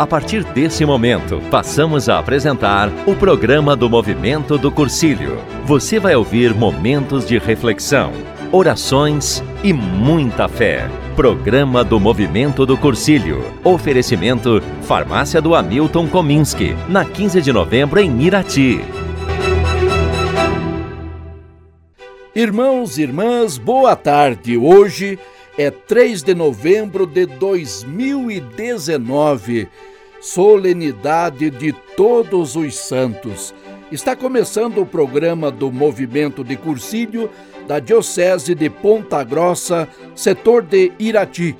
A partir desse momento, passamos a apresentar o programa do Movimento do Cursilho. Você vai ouvir momentos de reflexão, orações e muita fé. Programa do Movimento do Cursilho. Oferecimento Farmácia do Hamilton Kominski, na 15 de novembro em Irati. Irmãos e irmãs, boa tarde. Hoje é 3 de novembro de 2019, solenidade de Todos os Santos. Está começando o programa do Movimento de Cursílio da Diocese de Ponta Grossa, setor de Irati.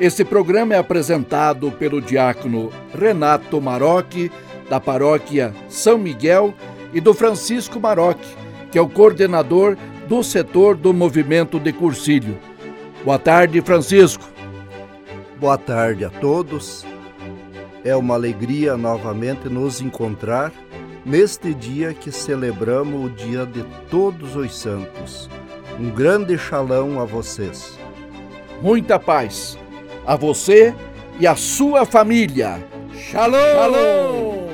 Esse programa é apresentado pelo diácono Renato Maroc, da paróquia São Miguel, e do Francisco Maroc, que é o coordenador do setor do Movimento de Cursílio. Boa tarde, Francisco. Boa tarde a todos. É uma alegria novamente nos encontrar neste dia que celebramos o Dia de Todos os Santos. Um grande xalão a vocês. Muita paz a você e a sua família. Shalom! Shalom!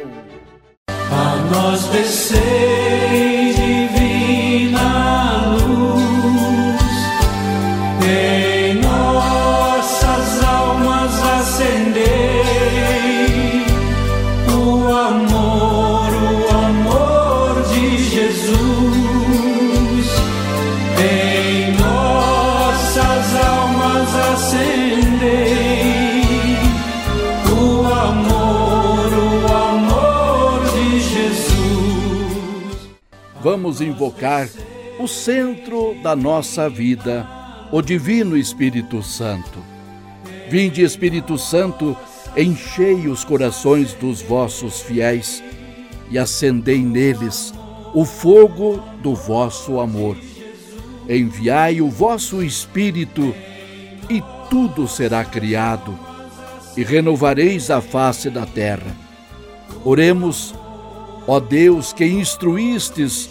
A nós descer vamos invocar o centro da nossa vida, o Divino Espírito Santo. Vinde, Espírito Santo, enchei os corações dos vossos fiéis e acendei neles o fogo do vosso amor. Enviai o vosso Espírito e tudo será criado, e renovareis a face da terra. Oremos Ó Deus, que instruístes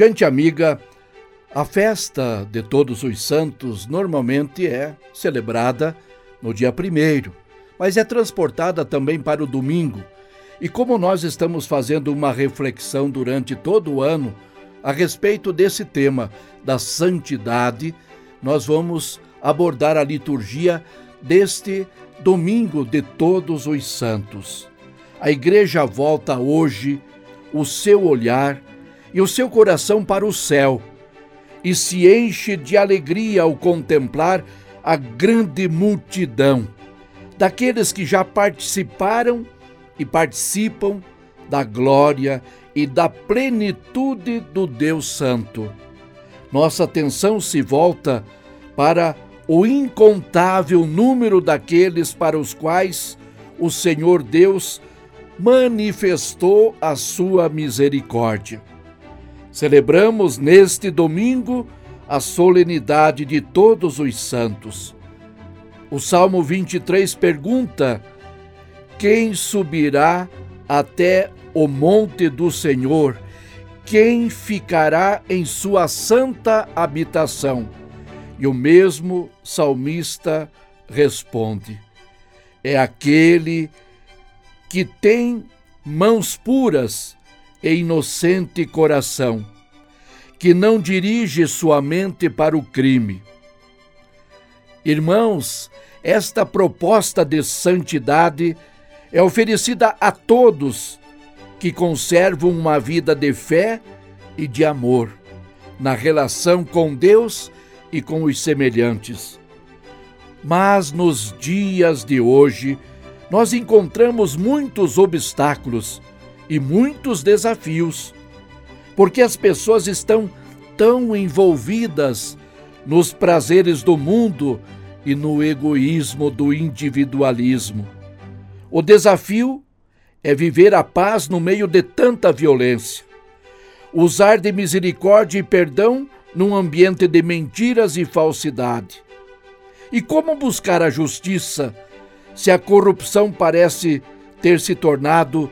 Gente amiga, a festa de Todos os Santos normalmente é celebrada no dia primeiro, mas é transportada também para o domingo. E como nós estamos fazendo uma reflexão durante todo o ano a respeito desse tema da santidade, nós vamos abordar a liturgia deste domingo de Todos os Santos. A igreja volta hoje o seu olhar e o seu coração para o céu, e se enche de alegria ao contemplar a grande multidão daqueles que já participaram e participam da glória e da plenitude do Deus Santo. Nossa atenção se volta para o incontável número daqueles para os quais o Senhor Deus manifestou a sua misericórdia. Celebramos neste domingo a solenidade de todos os santos. O Salmo 23 pergunta: Quem subirá até o monte do Senhor? Quem ficará em sua santa habitação? E o mesmo salmista responde: É aquele que tem mãos puras e inocente coração, que não dirige sua mente para o crime. Irmãos, esta proposta de santidade é oferecida a todos que conservam uma vida de fé e de amor na relação com Deus e com os semelhantes. Mas nos dias de hoje, nós encontramos muitos obstáculos e muitos desafios, porque as pessoas estão tão envolvidas nos prazeres do mundo e no egoísmo do individualismo. O desafio é viver a paz no meio de tanta violência, usar de misericórdia e perdão num ambiente de mentiras e falsidade. E como buscar a justiça se a corrupção parece ter se tornado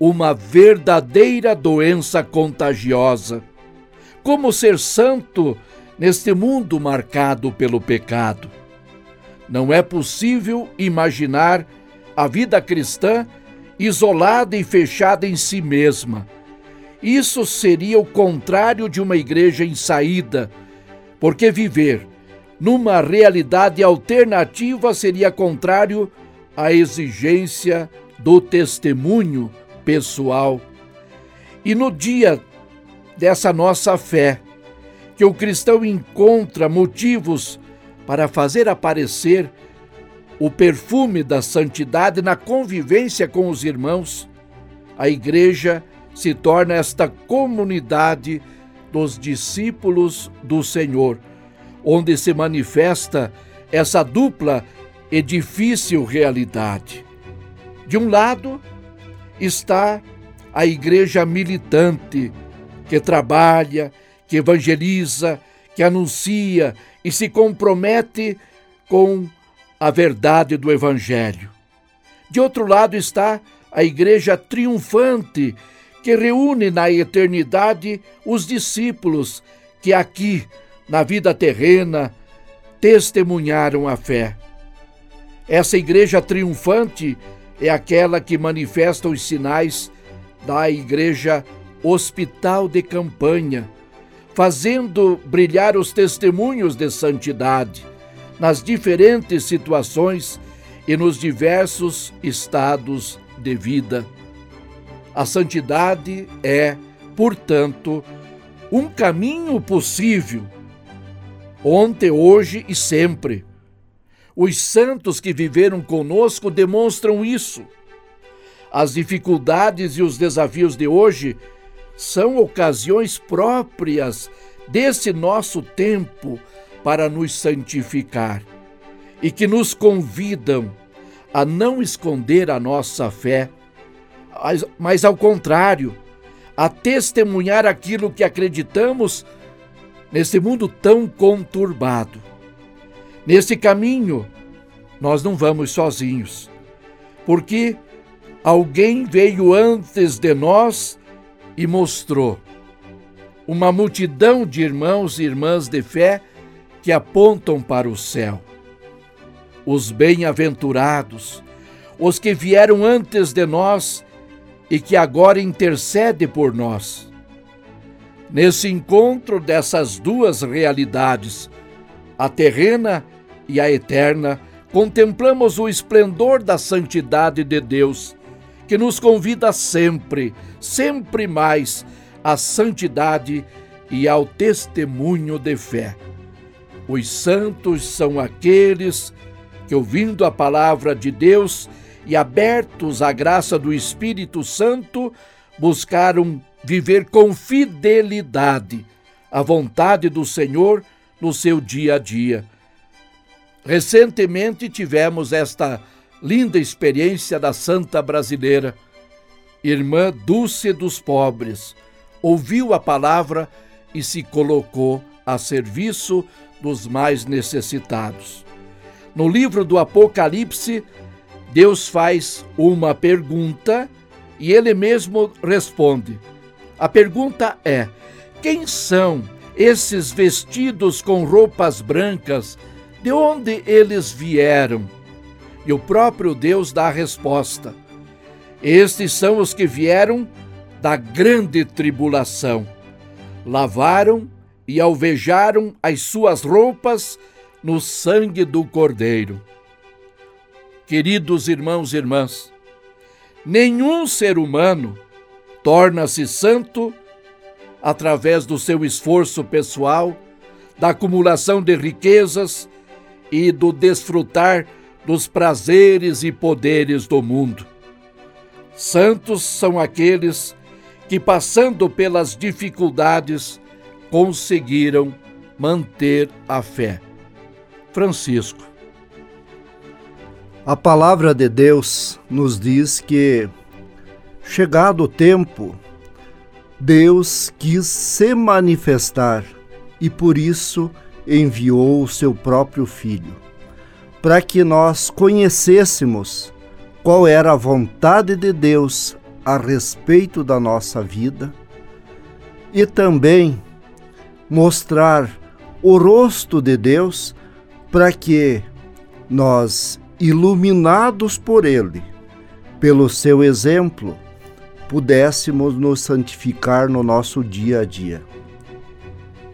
uma verdadeira doença contagiosa? Como ser santo neste mundo marcado pelo pecado? Não é possível imaginar a vida cristã isolada e fechada em si mesma. Isso seria o contrário de uma igreja em saída, porque viver numa realidade alternativa seria contrário à exigência do testemunho pessoal. E no dia dessa nossa fé, que o cristão encontra motivos para fazer aparecer o perfume da santidade na convivência com os irmãos, a igreja se torna esta comunidade dos discípulos do Senhor, onde se manifesta essa dupla e difícil realidade. De um lado está a igreja militante, que trabalha, que evangeliza, que anuncia e se compromete com a verdade do Evangelho. De outro lado está a Igreja triunfante, que reúne na eternidade os discípulos que aqui, na vida terrena, testemunharam a fé. Essa Igreja triunfante é aquela que manifesta os sinais da Igreja Hospital de Campanha fazendo brilhar os testemunhos de santidade nas diferentes situações e nos diversos estados de vida. A santidade é, portanto, um caminho possível, ontem, hoje e sempre. Os santos que viveram conosco demonstram isso. As dificuldades e os desafios de hoje são ocasiões próprias desse nosso tempo para nos santificar e que nos convidam a não esconder a nossa fé, mas ao contrário, a testemunhar aquilo que acreditamos nesse mundo tão conturbado. Nesse caminho, nós não vamos sozinhos, porque alguém veio antes de nós e mostrou uma multidão de irmãos e irmãs de fé que apontam para o céu. Os bem-aventurados, os que vieram antes de nós e que agora intercede por nós. Nesse encontro dessas duas realidades, a terrena e a eterna, contemplamos o esplendor da santidade de Deus que nos convida sempre, sempre mais, à santidade e ao testemunho de fé. Os santos são aqueles que, ouvindo a palavra de Deus e abertos à graça do Espírito Santo, buscaram viver com fidelidade a vontade do Senhor no seu dia a dia. Recentemente tivemos esta linda experiência da santa brasileira. Irmã Dulce dos pobres, ouviu a palavra e se colocou a serviço dos mais necessitados. No livro do Apocalipse, Deus faz uma pergunta e ele mesmo responde. A pergunta é: quem são esses vestidos com roupas brancas? De onde eles vieram? E o próprio Deus dá a resposta. Estes são os que vieram da grande tribulação. Lavaram e alvejaram as suas roupas no sangue do Cordeiro. Queridos irmãos e irmãs, nenhum ser humano torna-se santo através do seu esforço pessoal, da acumulação de riquezas e do desfrutar dos prazeres e poderes do mundo. Santos são aqueles que, passando pelas dificuldades, conseguiram manter a fé. Francisco. A palavra de Deus nos diz que, chegado o tempo, Deus quis se manifestar e por isso enviou o seu próprio Filho, para que nós conhecêssemos qual era a vontade de Deus a respeito da nossa vida e também mostrar o rosto de Deus para que nós, iluminados por Ele, pelo seu exemplo, pudéssemos nos santificar no nosso dia a dia.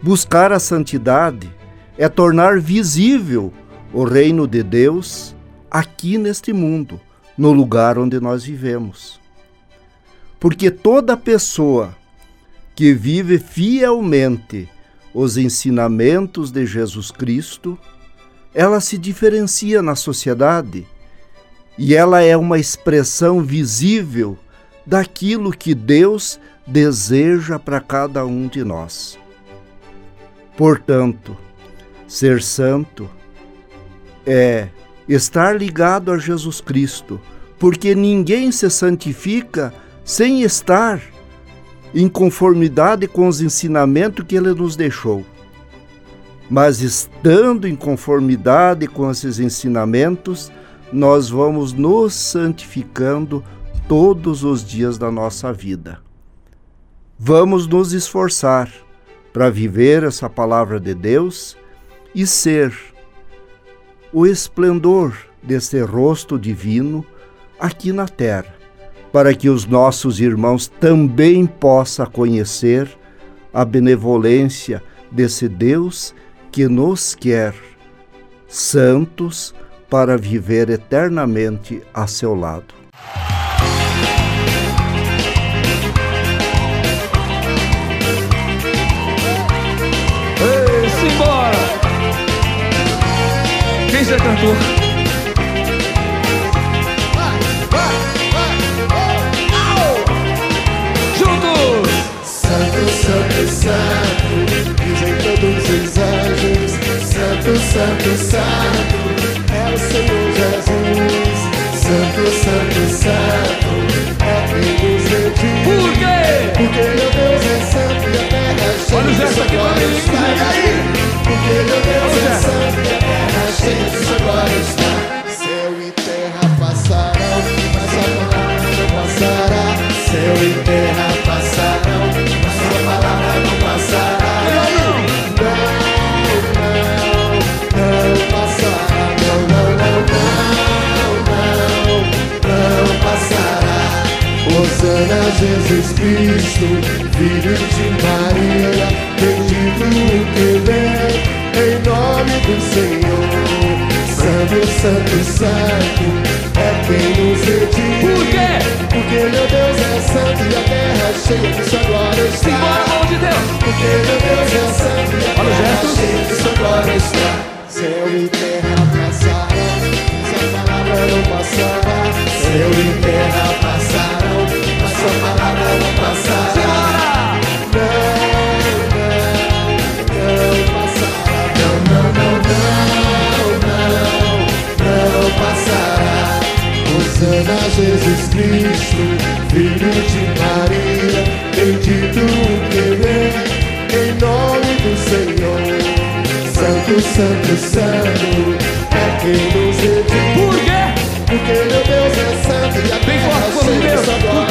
Buscar a santidade é tornar visível o reino de Deus aqui neste mundo, no lugar onde nós vivemos. Porque toda pessoa que vive fielmente os ensinamentos de Jesus Cristo, ela se diferencia na sociedade e ela é uma expressão visível daquilo que Deus deseja para cada um de nós. Portanto, ser santo é estar ligado a Jesus Cristo, porque ninguém se santifica sem estar em conformidade com os ensinamentos que ele nos deixou. Mas estando em conformidade com esses ensinamentos, nós vamos nos santificando todos os dias da nossa vida. Vamos nos esforçar para viver essa palavra de Deus e ser o esplendor desse rosto divino aqui na terra, para que os nossos irmãos também possam conhecer a benevolência desse Deus que nos quer santos para viver eternamente a seu lado. Quem é cantor? Juntos! Santo, santo, santo, dizem todos os anjos. Santo, santo, santo, é o Senhor Jesus. Santo, santo, santo, é quem nos redime. Por quê? Jesus Cristo, Filho de Maria, bendito o que vem, em nome do Senhor. Santo, Santo, Santo, é quem nos redime. Por quê? Porque meu Deus é santo e a terra é cheia de sua glória está. Simbora, mão de Deus! Porque meu Deus é santo e a terra gesto. cheia de sua glória está. Céu e terra Santo, Santo, Santo, é quem nos redime. Por quê? Porque meu Deus é santo e a Bem terra forte, povo de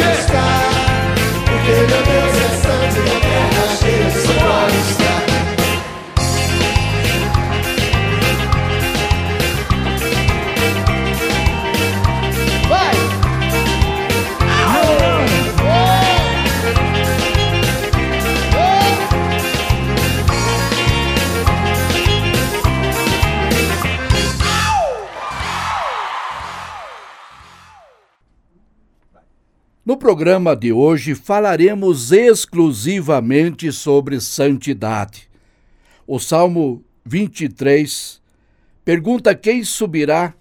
No programa de hoje falaremos exclusivamente sobre santidade. O Salmo 23 pergunta quem subirá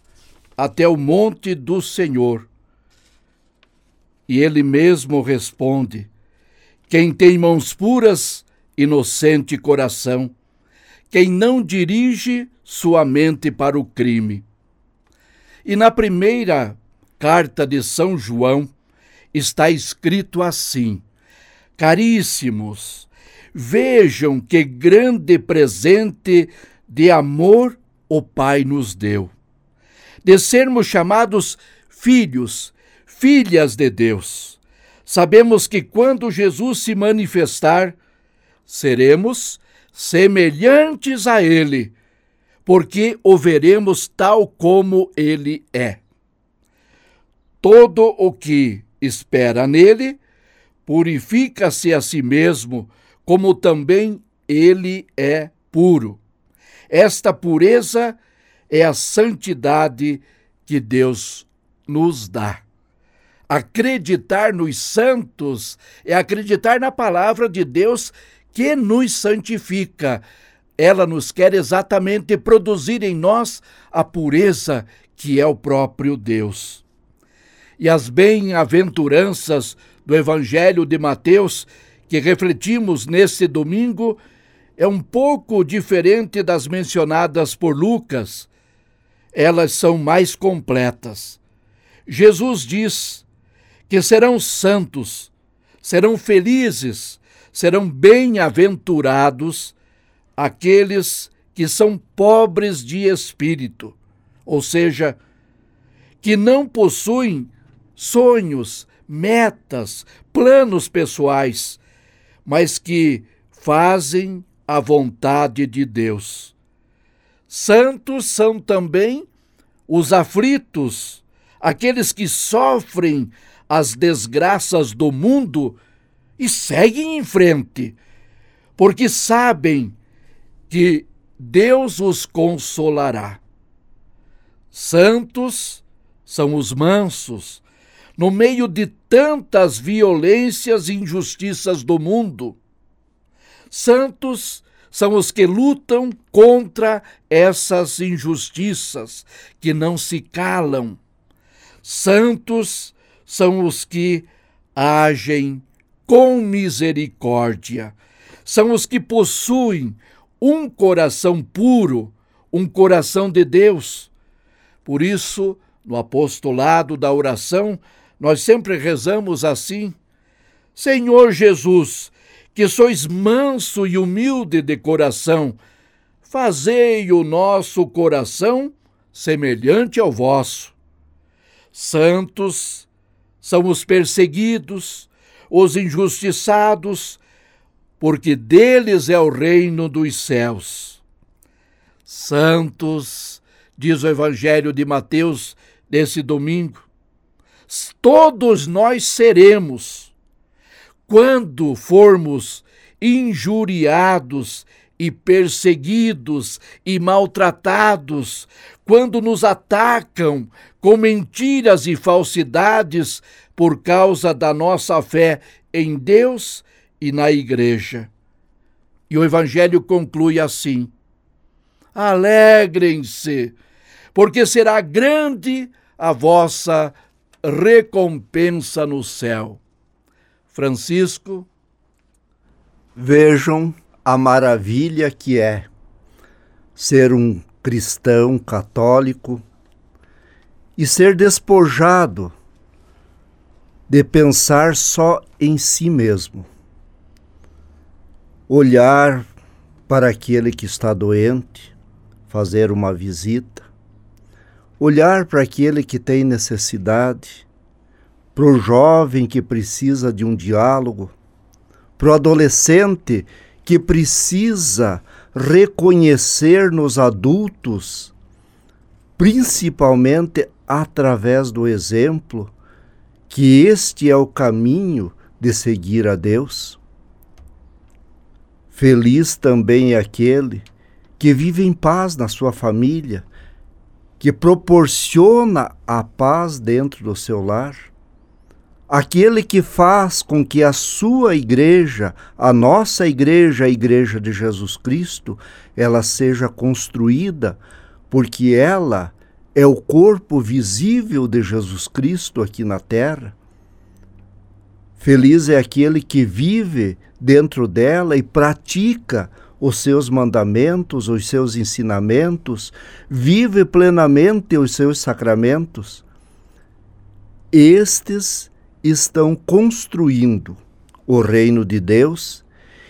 até o monte do Senhor. E ele mesmo responde: Quem tem mãos puras, inocente coração, quem não dirige sua mente para o crime. E na primeira carta de São João está escrito assim: Caríssimos, vejam que grande presente de amor o Pai nos deu, de sermos chamados filhos, filhas de Deus. Sabemos que quando Jesus se manifestar, seremos semelhantes a Ele, porque o veremos tal como Ele é. Todo o que espera nele purifica-se a si mesmo, como também ele é puro. Esta pureza é a santidade que Deus nos dá. Acreditar nos santos é acreditar na palavra de Deus que nos santifica. Ela nos quer exatamente produzir em nós a pureza que é o próprio Deus. E as bem-aventuranças do Evangelho de Mateus, que refletimos nesse domingo, é um pouco diferente das mencionadas por Lucas. Elas são mais completas. Jesus diz que serão santos, serão felizes, serão bem-aventurados aqueles que são pobres de espírito, ou seja, que não possuem sonhos, metas, planos pessoais, mas que fazem a vontade de Deus. Santos são também os aflitos, aqueles que sofrem as desgraças do mundo e seguem em frente, porque sabem que Deus os consolará. Santos são os mansos, no meio de tantas violências e injustiças do mundo. Santos são os que lutam contra essas injustiças, que não se calam. Santos são os que agem com misericórdia, são os que possuem um coração puro, um coração de Deus. Por isso, no apostolado da oração, nós sempre rezamos assim: Senhor Jesus, que sois manso e humilde de coração, fazei o nosso coração semelhante ao vosso. Santos são os perseguidos, os injustiçados, porque deles é o reino dos céus. Santos, diz o Evangelho de Mateus nesse domingo, todos nós seremos quando formos injuriados e perseguidos e maltratados, quando nos atacam com mentiras e falsidades por causa da nossa fé em Deus e na Igreja. E o Evangelho conclui assim: Alegrem-se, porque será grande a vossa recompensa no céu. Francisco. Vejam a maravilha que é ser um cristão católico e ser despojado de pensar só em si mesmo. Olhar para aquele que está doente, fazer uma visita, olhar para aquele que tem necessidade, para o jovem que precisa de um diálogo, para o adolescente que precisa reconhecer nos adultos, principalmente através do exemplo, que este é o caminho de seguir a Deus. Feliz também é aquele que vive em paz na sua família, que proporciona a paz dentro do seu lar, aquele que faz com que a sua igreja, a nossa igreja, a igreja de Jesus Cristo, ela seja construída, porque ela é o corpo visível de Jesus Cristo aqui na terra. Feliz é aquele que vive dentro dela e pratica os seus mandamentos, os seus ensinamentos, vive plenamente os seus sacramentos. Estes estão construindo o reino de Deus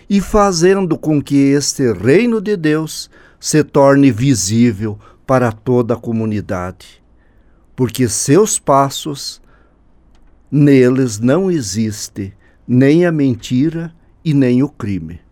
e fazendo com que este reino de Deus se torne visível para toda a comunidade, porque seus passos neles não existe nem a mentira e nem o crime.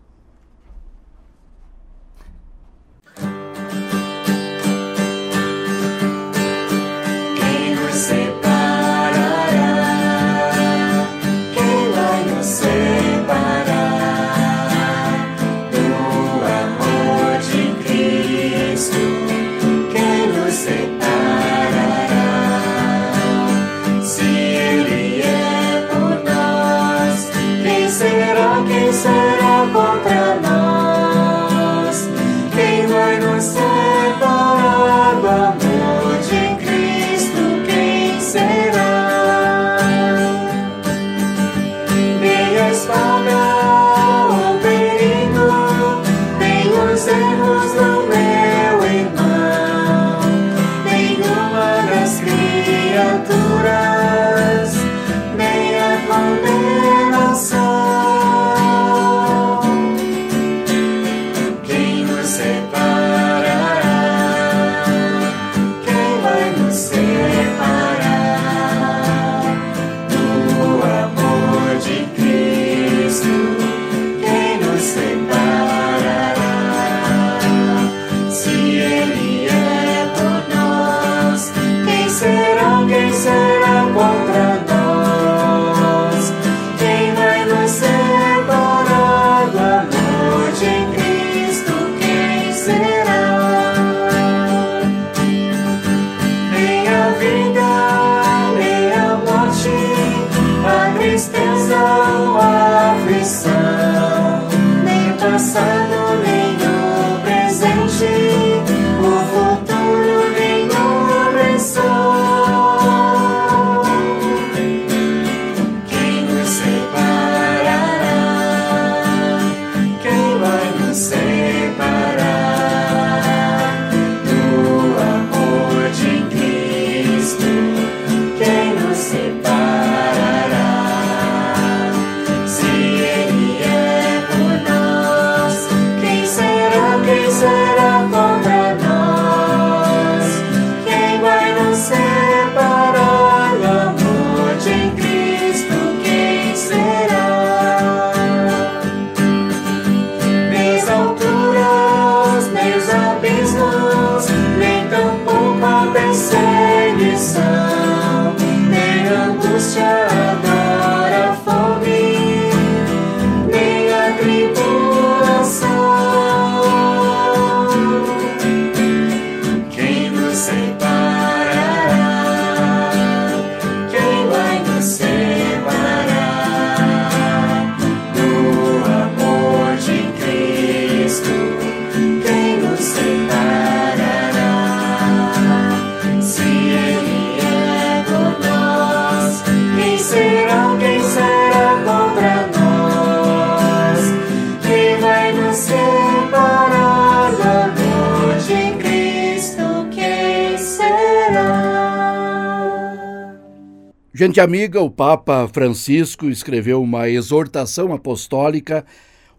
Gente amiga, o Papa Francisco escreveu uma exortação apostólica,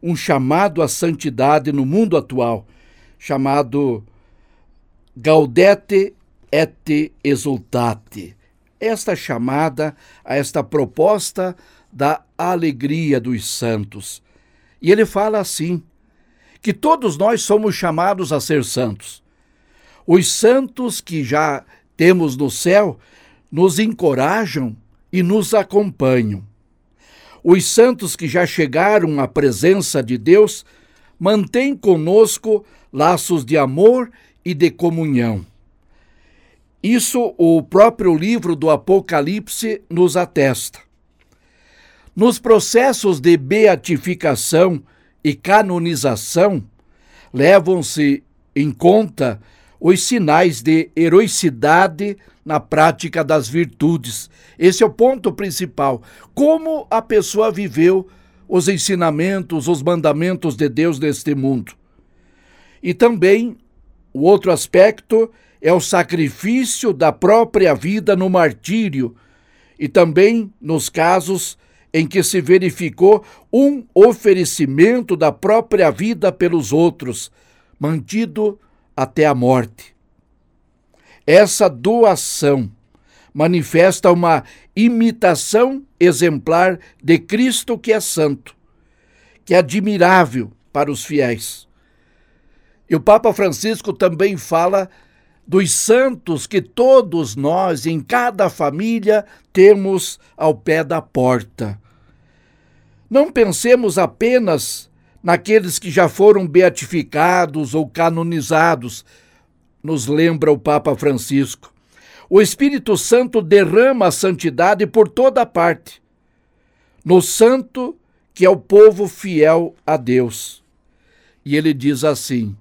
um chamado à santidade no mundo atual, chamado Gaudete et Exultate. Esta chamada a esta proposta da alegria dos santos. E ele fala assim: que todos nós somos chamados a ser santos. Os santos que já temos no céu nos encorajam e nos acompanham. Os santos que já chegaram à presença de Deus mantêm conosco laços de amor e de comunhão. Isso o próprio livro do Apocalipse nos atesta. Nos processos de beatificação e canonização, levam-se em conta os sinais de heroicidade na prática das virtudes. Esse é o ponto principal. Como a pessoa viveu os ensinamentos, os mandamentos de Deus neste mundo. E também o outro aspecto é o sacrifício da própria vida no martírio e também nos casos em que se verificou um oferecimento da própria vida pelos outros, mantido até a morte. Essa doação manifesta uma imitação exemplar de Cristo que é santo, que é admirável para os fiéis. E o Papa Francisco também fala dos santos que todos nós, em cada família, temos ao pé da porta. Não pensemos apenas naqueles que já foram beatificados ou canonizados, nos lembra o Papa Francisco. O Espírito Santo derrama a santidade por toda parte, no santo que é o povo fiel a Deus. E ele diz assim: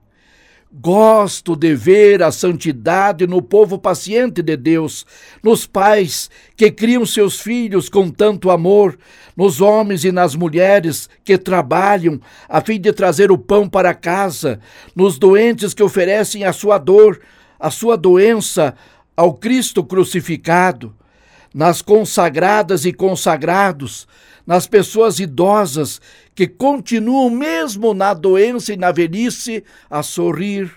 Gosto de ver a santidade no povo paciente de Deus, nos pais que criam seus filhos com tanto amor, nos homens e nas mulheres que trabalham a fim de trazer o pão para casa, nos doentes que oferecem a sua dor, a sua doença ao Cristo crucificado, nas consagradas e consagrados, nas pessoas idosas que continuam, mesmo na doença e na velhice, a sorrir,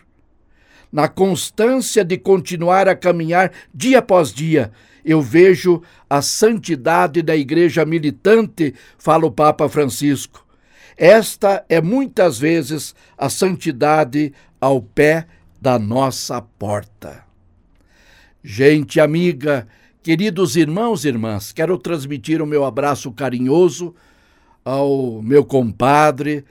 na constância de continuar a caminhar dia após dia. Eu vejo a santidade da igreja militante, fala o Papa Francisco. Esta é muitas vezes a santidade ao pé da nossa porta. Gente amiga, Queridos irmãos e irmãs, quero transmitir o meu abraço carinhoso ao meu compadre,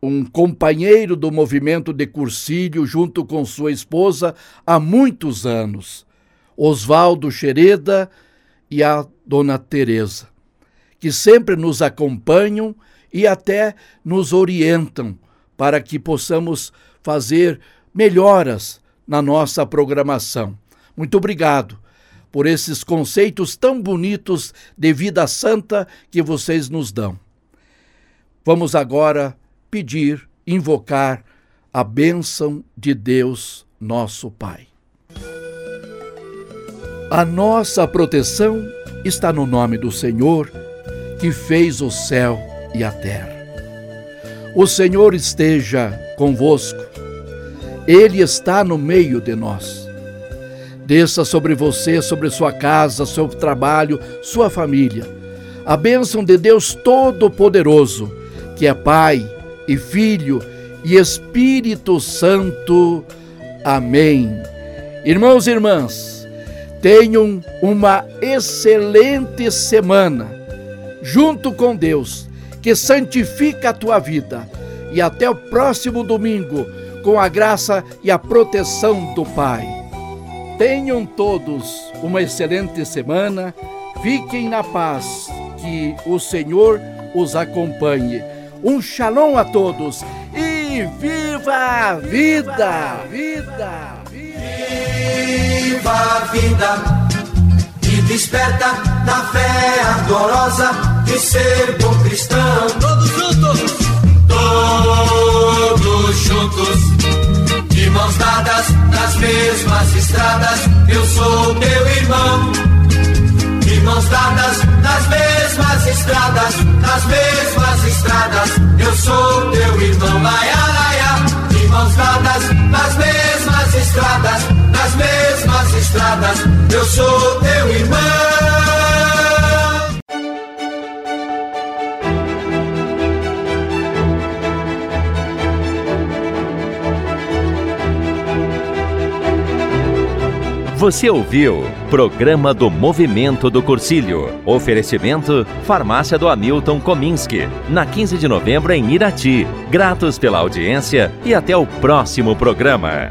um companheiro do movimento de Cursílio, junto com sua esposa há muitos anos, Oswaldo Xereda e a dona Teresa, que sempre nos acompanham e até nos orientam para que possamos fazer melhoras na nossa programação. Muito obrigado por esses conceitos tão bonitos de vida santa que vocês nos dão. Vamos agora pedir, invocar a bênção de Deus, nosso Pai. A nossa proteção está no nome do Senhor, que fez o céu e a terra. O Senhor esteja convosco, Ele está no meio de nós Desça sobre você, sobre sua casa, seu trabalho, sua família. A bênção de Deus Todo-Poderoso, que é Pai e Filho e Espírito Santo. Amém. Irmãos e irmãs, tenham uma excelente semana junto com Deus, que santifica a tua vida. E até o próximo domingo, com a graça e a proteção do Pai. Tenham todos uma excelente semana, fiquem na paz, que o Senhor os acompanhe. Um shalom a todos e viva a vida! Vida! Viva a vida e desperta na fé ardorosa de ser bom cristão. Nas mesmas estradas, eu sou teu irmão. De mãos dadas nas mesmas estradas, nas mesmas estradas, eu sou teu irmão. Laia, laia. De mãos dadas nas mesmas estradas, nas mesmas estradas, eu sou teu irmão. Você ouviu Programa do Movimento do Cursilho. Oferecimento Farmácia do Hamilton Kominski. Na 15 de novembro em Irati. Gratos pela audiência e até o próximo programa.